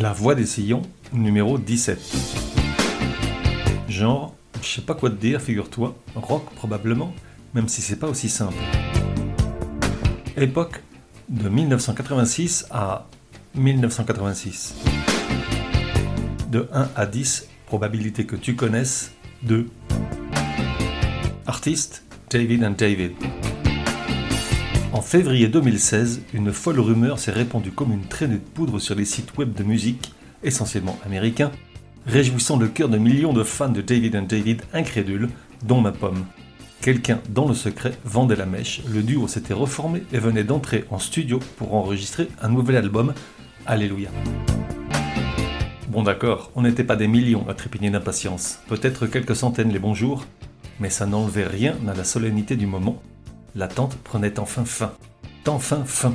La voix des sillons, numéro 17. Genre, je sais pas quoi te dire, figure-toi, rock probablement, même si c'est pas aussi simple. Époque de 1986 à 1986. De 1 à 10, probabilité que tu connaisses, 2. Artiste, David and David. En février 2016, une folle rumeur s'est répandue comme une traînée de poudre sur les sites web de musique, essentiellement américains, réjouissant le cœur de millions de fans de David and David incrédules, dont ma pomme. Quelqu'un, dans le secret, vendait la mèche, le duo s'était reformé et venait d'entrer en studio pour enregistrer un nouvel album, Alléluia. Bon d'accord, on n'était pas des millions à trépigner d'impatience, peut-être quelques centaines les bons jours, mais ça n'enlevait rien à la solennité du moment. L'attente prenait enfin fin. Enfin fin.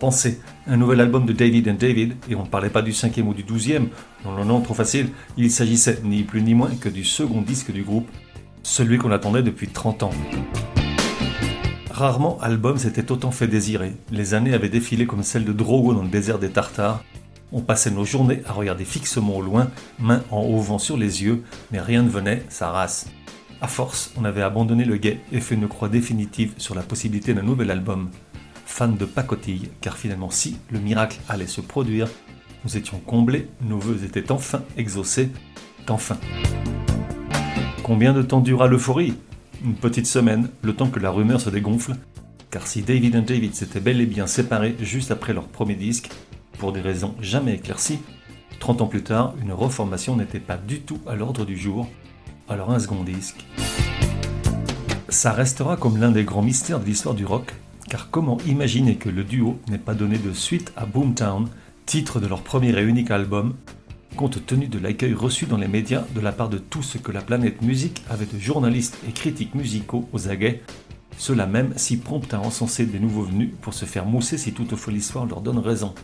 Pensez, un nouvel album de David and David, et on ne parlait pas du cinquième ou du douzième, non non non, trop facile, il s'agissait ni plus ni moins que du second disque du groupe, celui qu'on attendait depuis 30 ans. Rarement album s'était autant fait désirer, les années avaient défilé comme celles de Drogo dans le désert des Tartares, on passait nos journées à regarder fixement au loin, main en haut vent sur les yeux, mais rien ne venait, sa race. À force, on avait abandonné le guet et fait une croix définitive sur la possibilité d'un nouvel album. Fan de pacotille, car finalement si le miracle allait se produire, nous étions comblés, nos voeux étaient enfin exaucés, enfin. Combien de temps dura l'euphorie? Une petite semaine, le temps que la rumeur se dégonfle, car si David et David s'étaient bel et bien séparés juste après leur premier disque, pour des raisons jamais éclaircies, 30 ans plus tard, une reformation n'était pas du tout à l'ordre du jour, alors un second disque. Ça restera comme l'un des grands mystères de l'histoire du rock, car comment imaginer que le duo n'ait pas donné de suite à Boomtown, titre de leur premier et unique album, compte tenu de l'accueil reçu dans les médias de la part de tout ce que la planète musique avait de journalistes et critiques musicaux aux aguets, cela même si prompt à encenser des nouveaux venus pour se faire mousser si toutefois l'histoire leur donne raison.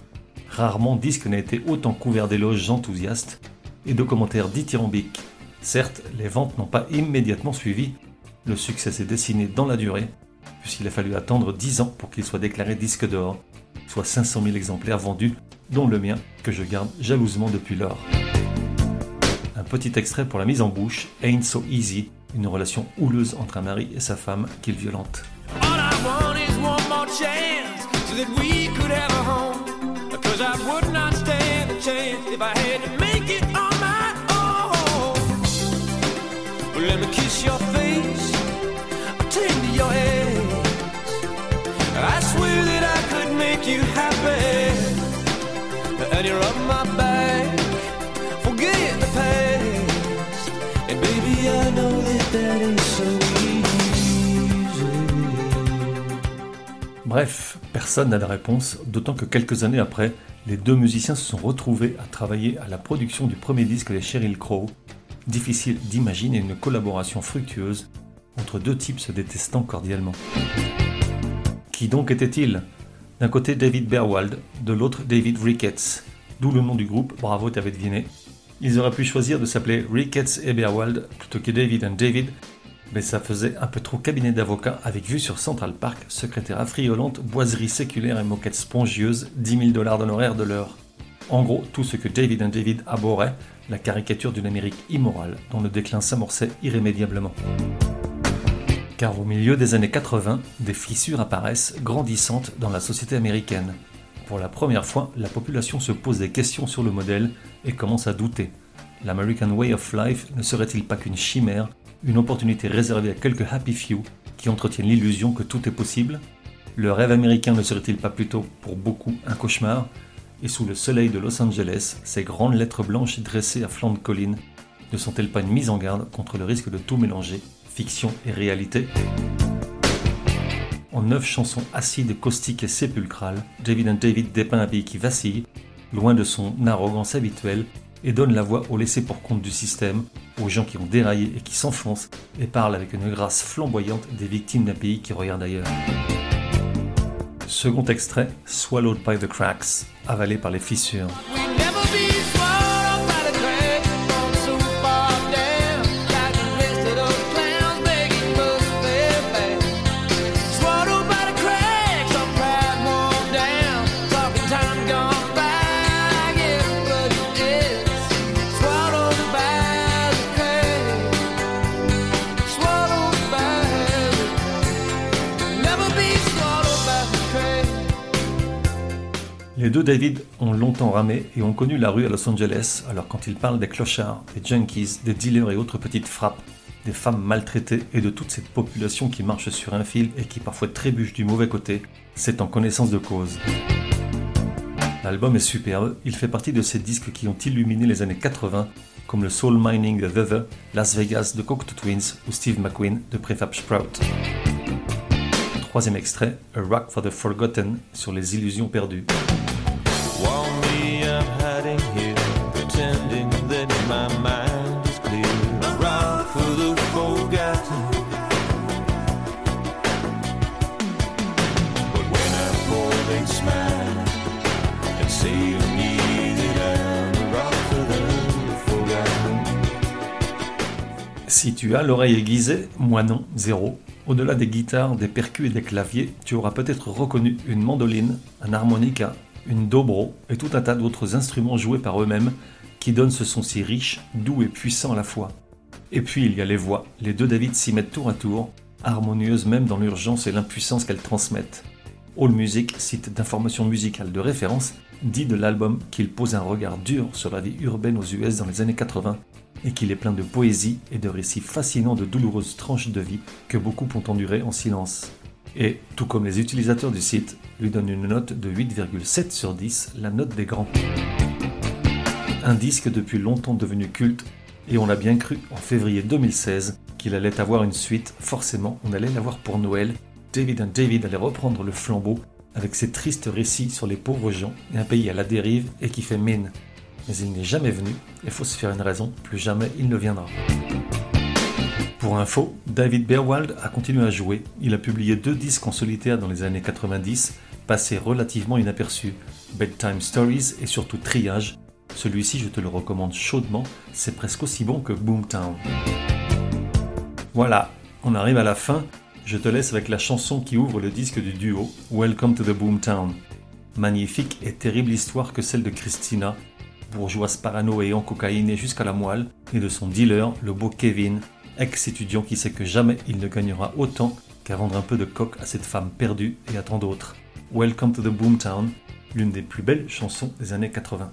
Rarement disque n'a été autant couvert d'éloges enthousiastes et de commentaires dithyrambiques. Certes, les ventes n'ont pas immédiatement suivi, le succès s'est dessiné dans la durée, puisqu'il a fallu attendre 10 ans pour qu'il soit déclaré disque d'or, soit 500 000 exemplaires vendus, dont le mien, que je garde jalousement depuis lors. Un petit extrait pour la mise en bouche, Ain't So Easy, une relation houleuse entre un mari et sa femme qu'il violente. Bref, personne n'a de réponse, d'autant que quelques années après, les deux musiciens se sont retrouvés à travailler à la production du premier disque des Sheryl Crow. Difficile d'imaginer une collaboration fructueuse entre deux types se détestant cordialement. Qui donc était-il? D'un côté David Berwald, de l'autre David Ricketts, d'où le nom du groupe, bravo t'avais deviné. Ils auraient pu choisir de s'appeler Ricketts et Berwald plutôt que David and David, mais ça faisait un peu trop cabinet d'avocats avec vue sur Central Park, secrétaire affriolante, boiserie séculaire et moquette spongieuse, 10 000 dollars d'honoraires de l'heure. En gros, tout ce que David and David abhorrait, la caricature d'une Amérique immorale dont le déclin s'amorçait irrémédiablement car au milieu des années 80, des fissures apparaissent grandissantes dans la société américaine. Pour la première fois, la population se pose des questions sur le modèle et commence à douter. L'American Way of Life ne serait-il pas qu'une chimère, une opportunité réservée à quelques happy few qui entretiennent l'illusion que tout est possible? Le rêve américain ne serait-il pas plutôt, pour beaucoup, un cauchemar? Et sous le soleil de Los Angeles, ces grandes lettres blanches dressées à flanc de colline ne sont-elles pas une mise en garde contre le risque de tout mélanger fiction et réalité? en neuf chansons acides, caustiques et sépulcrales, David David dépeint un pays qui vacille, loin de son arrogance habituelle, et donne la voix aux laissés pour compte du système, aux gens qui ont déraillé et qui s'enfoncent, et parle avec une grâce flamboyante des victimes d'un pays qui regarde ailleurs. Second extrait, Swallowed by the Cracks, avalé par les fissures. Les deux David ont longtemps ramé et ont connu la rue à Los Angeles, alors quand ils parlent des clochards, des junkies, des dealers et autres petites frappes, des femmes maltraitées et de toute cette population qui marche sur un fil et qui parfois trébuche du mauvais côté, c'est en connaissance de cause. L'album est superbe, il fait partie de ces disques qui ont illuminé les années 80, comme le Soul Mining de The Las Vegas de Cocteau Twins ou Steve McQueen de Prefab Sprout. Troisième extrait, A Rock for the Forgotten sur les illusions perdues. Si tu as l'oreille aiguisée, moi non, zéro. Au-delà des guitares, des percus et des claviers, tu auras peut-être reconnu une mandoline, un harmonica, une dobro et tout un tas d'autres instruments joués par eux-mêmes qui donnent ce son si riche, doux et puissant à la fois. Et puis il y a les voix, les deux David s'y mettent tour à tour, harmonieuses même dans l'urgence et l'impuissance qu'elles transmettent. Allmusic, site d'information musicale de référence, dit de l'album qu'il pose un regard dur sur la vie urbaine aux US dans les années 80 et qu'il est plein de poésie et de récits fascinants de douloureuses tranches de vie que beaucoup ont enduré en silence. Et, tout comme les utilisateurs du site, lui donnent une note de 8,7 sur 10, la note des grands. Un disque depuis longtemps devenu culte, et on a bien cru en février 2016 qu'il allait avoir une suite, forcément on allait l'avoir pour Noël, David and David allait reprendre le flambeau avec ses tristes récits sur les pauvres gens et un pays à la dérive et qui fait mine. Mais il n'est jamais venu, et faut se faire une raison, plus jamais il ne viendra. Pour info, David Berwald a continué à jouer. Il a publié deux disques en solitaire dans les années 90, passés relativement inaperçus, Bedtime Stories et surtout Triage. Celui-ci, je te le recommande chaudement, c'est presque aussi bon que Boomtown. Voilà, on arrive à la fin. Je te laisse avec la chanson qui ouvre le disque du duo, Welcome to the Boomtown. Magnifique et terrible histoire que celle de Christina, bourgeoise parano et cocaïne jusqu'à la moelle, et de son dealer, le beau Kevin, ex-étudiant qui sait que jamais il ne gagnera autant qu'à vendre un peu de coque à cette femme perdue et à tant d'autres. Welcome to the Boomtown, l'une des plus belles chansons des années 80.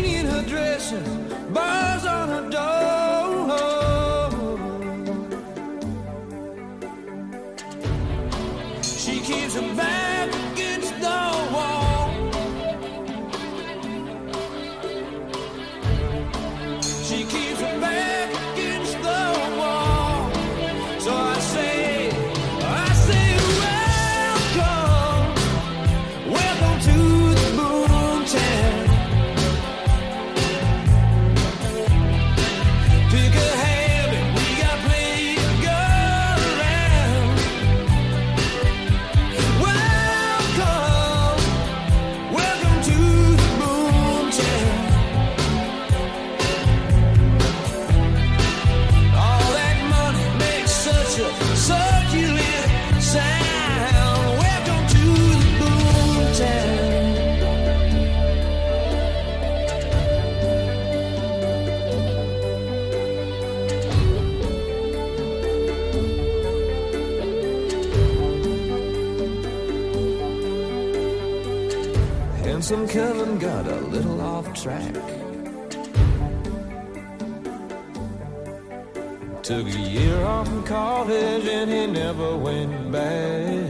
The dresses handsome Kevin got a little off track. Took a year off from college and he never went back.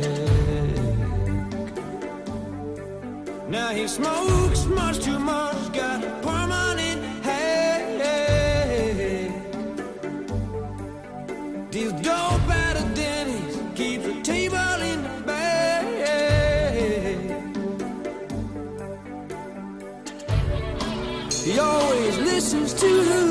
Now he smokes much too much, got permanent headache. Deals dope listens to the